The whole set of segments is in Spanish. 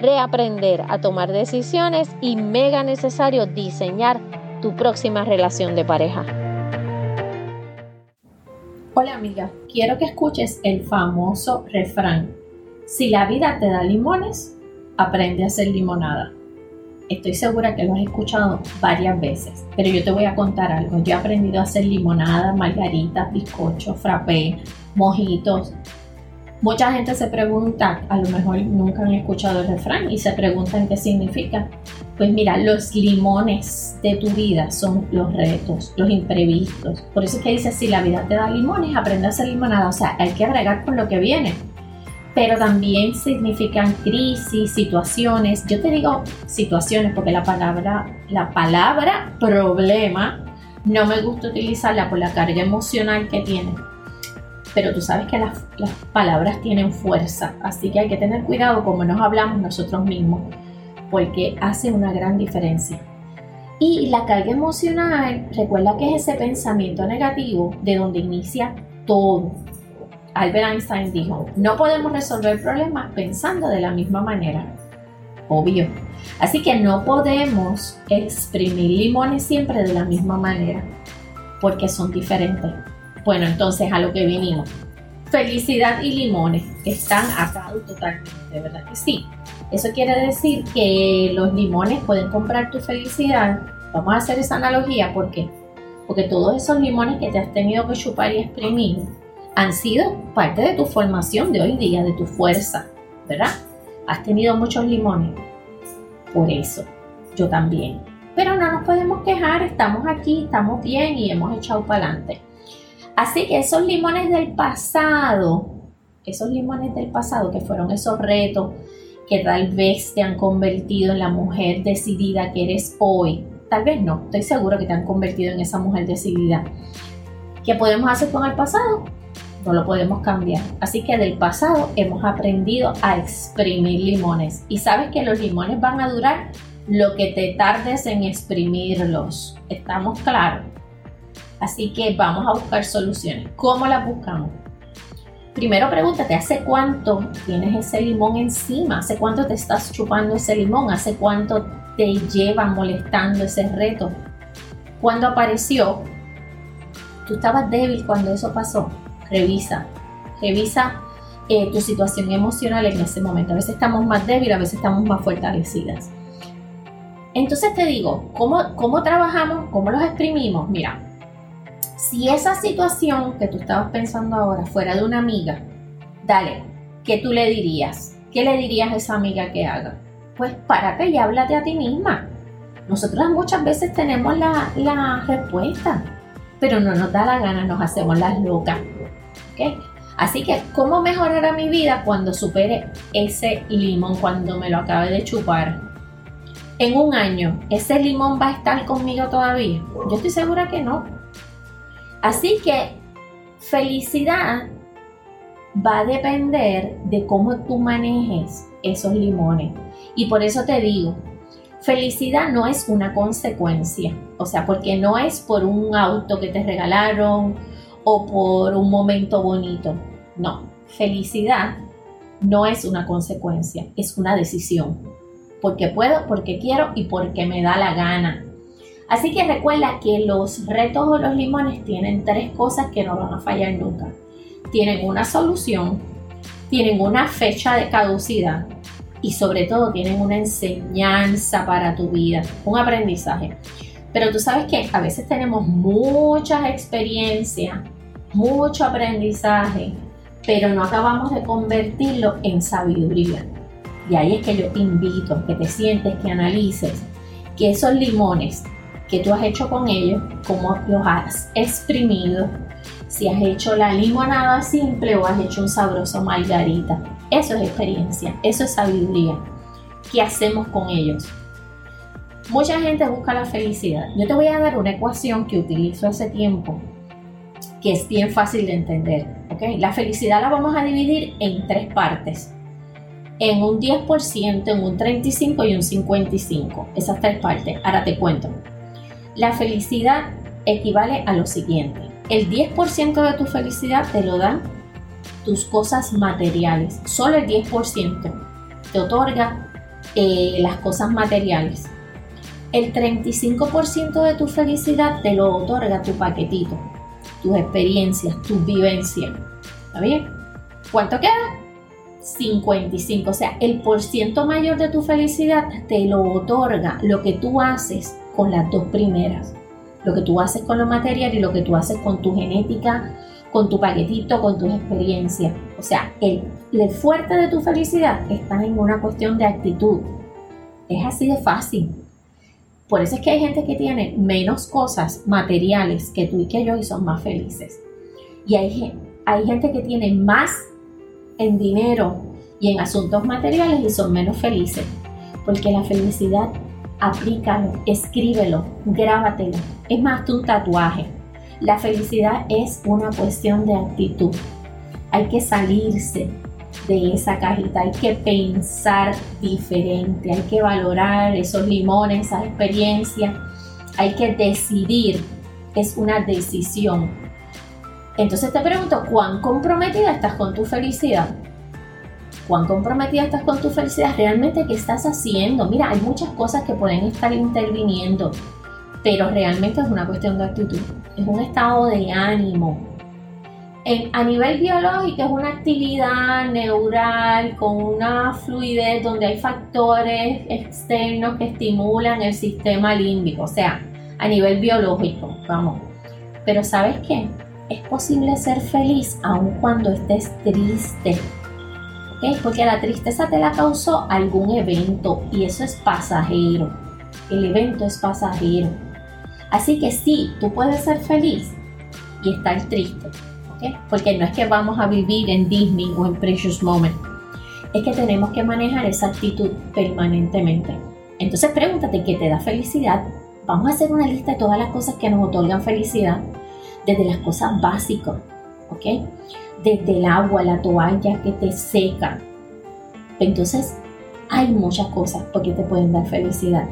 reaprender a tomar decisiones y mega necesario diseñar tu próxima relación de pareja. Hola amiga, quiero que escuches el famoso refrán. Si la vida te da limones, aprende a hacer limonada. Estoy segura que lo has escuchado varias veces, pero yo te voy a contar algo. Yo he aprendido a hacer limonada, margaritas, bizcochos, frappé, mojitos, Mucha gente se pregunta, a lo mejor nunca han escuchado el refrán y se preguntan qué significa. Pues mira, los limones de tu vida son los retos, los imprevistos. Por eso es que dice, si la vida te da limones, aprende a hacer limonada. O sea, hay que bregar con lo que viene. Pero también significan crisis, situaciones. Yo te digo situaciones porque la palabra, la palabra problema no me gusta utilizarla por la carga emocional que tiene pero tú sabes que las, palabras tienen fuerza, así que hay que tener cuidado como nos hablamos nosotros mismos, porque hace una gran diferencia. Y la carga emocional, recuerda que es ese pensamiento negativo de donde inicia todo. Albert Einstein dijo, no podemos resolver problemas pensando de la misma manera. Obvio. Así que no podemos exprimir limones siempre de la misma manera, porque son diferentes. Bueno, entonces a lo que vinimos. Felicidad y limones están atados totalmente, ¿verdad que sí? Eso quiere decir que los limones pueden comprar tu felicidad. Vamos a hacer esa analogía, ¿por qué? Porque todos esos limones que te has tenido que chupar y exprimir han sido parte de tu formación de hoy día, de tu fuerza, ¿verdad? Has tenido muchos limones. Por eso, yo también. Pero no nos podemos quejar, estamos aquí, estamos bien y hemos echado para adelante. Así que esos limones del pasado, esos limones del pasado que fueron esos retos que tal vez te han convertido en la mujer decidida que eres hoy, tal vez no, estoy seguro que te han convertido en esa mujer decidida. ¿Qué podemos hacer con el pasado? No lo podemos cambiar. Así que del pasado hemos aprendido a exprimir limones. Y sabes que los limones van a durar lo que te tardes en exprimirlos. ¿Estamos claros? Así que vamos a buscar soluciones. ¿Cómo las buscamos? Primero pregúntate, ¿hace cuánto tienes ese limón encima? ¿Hace cuánto te estás chupando ese limón? ¿Hace cuánto te lleva molestando ese reto? ¿Cuándo apareció? ¿Tú estabas débil cuando eso pasó? Revisa, revisa eh, tu situación emocional en ese momento. A veces estamos más débiles, a veces estamos más fortalecidas. Entonces te digo, ¿cómo, cómo trabajamos? ¿Cómo los exprimimos? Mira, si esa situación que tú estabas pensando ahora fuera de una amiga, dale, ¿qué tú le dirías? ¿Qué le dirías a esa amiga que haga? Pues párate y háblate a ti misma. Nosotras muchas veces tenemos la, la respuesta, pero no nos da la gana, nos hacemos las locas. Así que, ¿cómo mejorará mi vida cuando supere ese limón, cuando me lo acabe de chupar? En un año, ¿ese limón va a estar conmigo todavía? Yo estoy segura que no. Así que felicidad va a depender de cómo tú manejes esos limones. Y por eso te digo, felicidad no es una consecuencia. O sea, porque no es por un auto que te regalaron o por un momento bonito. No, felicidad no es una consecuencia, es una decisión. Porque puedo, porque quiero y porque me da la gana. Así que recuerda que los retos o los limones tienen tres cosas que no van a fallar nunca. Tienen una solución, tienen una fecha de caducidad y sobre todo tienen una enseñanza para tu vida, un aprendizaje. Pero tú sabes que a veces tenemos muchas experiencias, mucho aprendizaje, pero no acabamos de convertirlo en sabiduría. Y ahí es que yo te invito a que te sientes, que analices que esos limones que tú has hecho con ellos, cómo los has exprimido, si has hecho la limonada simple o has hecho un sabroso margarita. Eso es experiencia, eso es sabiduría. ¿Qué hacemos con ellos? Mucha gente busca la felicidad. Yo te voy a dar una ecuación que utilizo hace tiempo, que es bien fácil de entender. ¿okay? La felicidad la vamos a dividir en tres partes. En un 10%, en un 35% y un 55%. Esas tres partes. Ahora te cuento. La felicidad equivale a lo siguiente. El 10% de tu felicidad te lo dan tus cosas materiales. Solo el 10% te otorga eh, las cosas materiales. El 35% de tu felicidad te lo otorga tu paquetito, tus experiencias, tus vivencias. ¿Está bien? ¿Cuánto queda? 55. O sea, el porciento mayor de tu felicidad te lo otorga lo que tú haces con las dos primeras. Lo que tú haces con lo material y lo que tú haces con tu genética, con tu paquetito, con tus experiencias. O sea, el, el fuerte de tu felicidad está en una cuestión de actitud. Es así de fácil. Por eso es que hay gente que tiene menos cosas materiales que tú y que yo y son más felices. Y hay, hay gente que tiene más en dinero y en asuntos materiales y son menos felices. Porque la felicidad aplícalo, escríbelo, grábatelo. Es más un tatuaje. La felicidad es una cuestión de actitud. Hay que salirse de esa cajita, hay que pensar diferente, hay que valorar esos limones, esa experiencia, hay que decidir, es una decisión. Entonces te pregunto, ¿cuán comprometida estás con tu felicidad? Cuán comprometida estás con tu felicidad, realmente qué estás haciendo. Mira, hay muchas cosas que pueden estar interviniendo, pero realmente es una cuestión de actitud, es un estado de ánimo. a nivel biológico es una actividad neural con una fluidez donde hay factores externos que estimulan el sistema límbico, o sea, a nivel biológico, vamos. Pero ¿sabes qué? Es posible ser feliz aun cuando estés triste, porque la tristeza te la causó algún evento y eso es pasajero. El evento es pasajero. Así que sí, tú puedes ser feliz y estar triste, Porque no es que vamos a vivir en Disney o en Precious Moment. Es que tenemos que manejar esa actitud permanentemente. Entonces pregúntate qué te da felicidad. Vamos a hacer una lista de todas las cosas que nos otorgan felicidad, desde las cosas básicas, ¿ok? desde el agua, la toalla que te seca. Entonces, hay muchas cosas porque te pueden dar felicidad.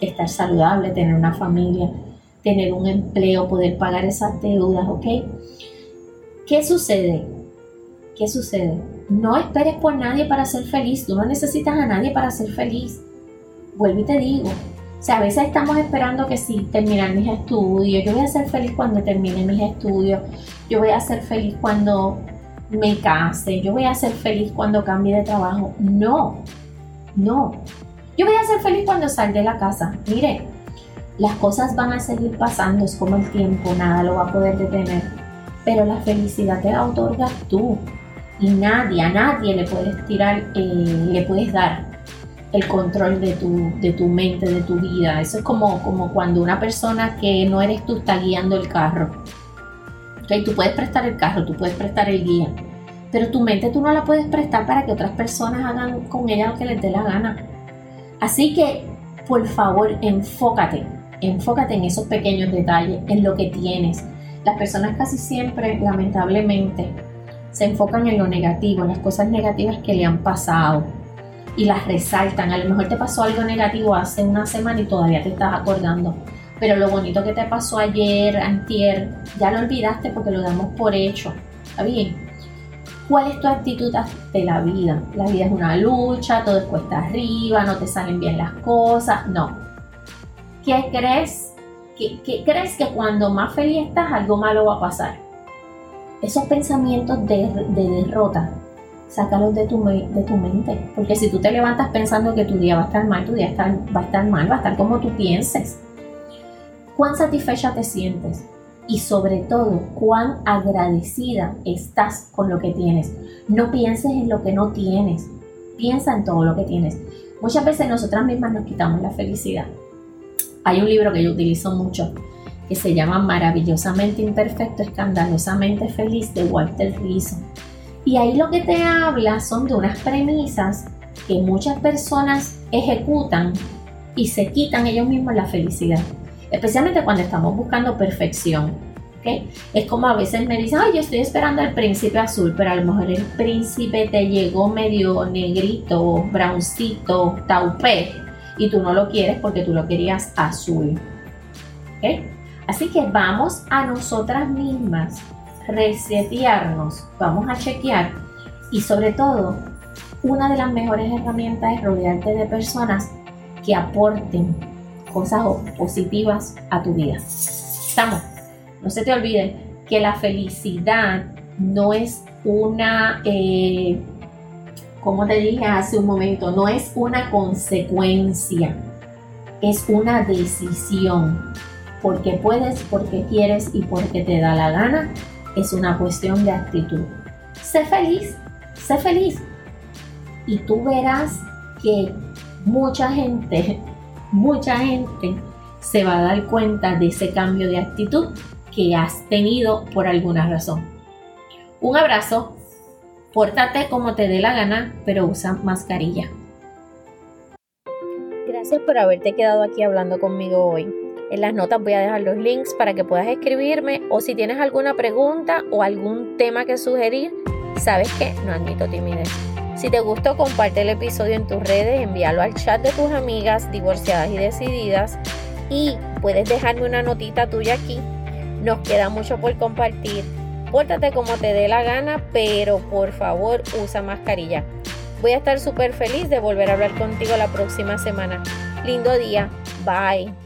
Estar saludable, tener una familia, tener un empleo, poder pagar esas deudas, ¿ok? ¿Qué sucede? ¿Qué sucede? No esperes por nadie para ser feliz. Tú no necesitas a nadie para ser feliz. Vuelvo y te digo, o sea, a veces estamos esperando que sí, terminar mis estudios, yo voy a ser feliz cuando termine mis estudios, yo voy a ser feliz cuando me case, yo voy a ser feliz cuando cambie de trabajo. No, no. Yo voy a ser feliz cuando salga de la casa. Mire, las cosas van a seguir pasando, es como el tiempo, nada lo va a poder detener. Pero la felicidad te la otorgas tú. Y nadie, a nadie le puedes tirar, eh, le puedes dar el control de tu, de tu mente, de tu vida. Eso es como, como cuando una persona que no eres tú está guiando el carro. ¿Okay? Tú puedes prestar el carro, tú puedes prestar el guía, pero tu mente tú no la puedes prestar para que otras personas hagan con ella lo que les dé la gana. Así que, por favor, enfócate, enfócate en esos pequeños detalles, en lo que tienes. Las personas casi siempre, lamentablemente, se enfocan en lo negativo, en las cosas negativas que le han pasado y las resaltan. A lo mejor te pasó algo negativo hace una semana y todavía te estás acordando. Pero lo bonito que te pasó ayer, antier, ya lo olvidaste porque lo damos por hecho. ¿Está bien? ¿Cuál es tu actitud ante la vida? La vida es una lucha, todo es cuesta arriba, no te salen bien las cosas. No. ¿Qué crees? ¿Qué, crees que cuando más feliz estás algo malo va a pasar? Esos pensamientos de, de derrota sácalos de tu, de tu mente. Porque si tú te levantas pensando que tu día va a estar mal, tu día va a estar mal, va a estar como tú pienses. ¿Cuán satisfecha te sientes? Y sobre todo, cuán agradecida estás con lo que tienes. No pienses en lo que no tienes. Piensa en todo lo que tienes. Muchas veces nosotras mismas nos quitamos la felicidad. Hay un libro que yo utilizo mucho que se llama Maravillosamente Imperfecto, Escandalosamente Feliz de Walter Rizzo. Y ahí lo que te habla son de unas premisas que muchas personas ejecutan y se quitan ellos mismos la felicidad, especialmente cuando estamos buscando perfección. ¿okay? Es como a veces me dicen, ay, yo estoy esperando al príncipe azul, pero a lo mejor el príncipe te llegó medio negrito, browncito, taupé, y tú no lo quieres porque tú lo querías azul. Así que vamos a nosotras mismas resetearnos, vamos a chequear y sobre todo, una de las mejores herramientas es rodearte de personas que aporten cosas positivas a tu vida. Estamos. No se te olvide que la felicidad no es una, eh, como te dije hace un momento, no es una consecuencia, es una decisión. Porque puedes, porque quieres y porque te da la gana es una cuestión de actitud. Sé feliz, sé feliz. Y tú verás que mucha gente, mucha gente se va a dar cuenta de ese cambio de actitud que has tenido por alguna razón. Un abrazo, pórtate como te dé la gana, pero usa mascarilla. Gracias por haberte quedado aquí hablando conmigo hoy. En las notas voy a dejar los links para que puedas escribirme o si tienes alguna pregunta o algún tema que sugerir, sabes que no admito timidez. Si te gustó, comparte el episodio en tus redes, envíalo al chat de tus amigas divorciadas y decididas y puedes dejarme una notita tuya aquí. Nos queda mucho por compartir. Pórtate como te dé la gana, pero por favor usa mascarilla. Voy a estar súper feliz de volver a hablar contigo la próxima semana. Lindo día. Bye.